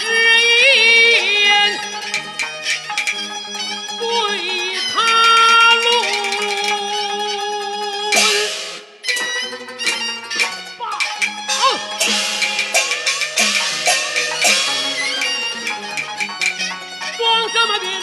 只一眼，他路。么？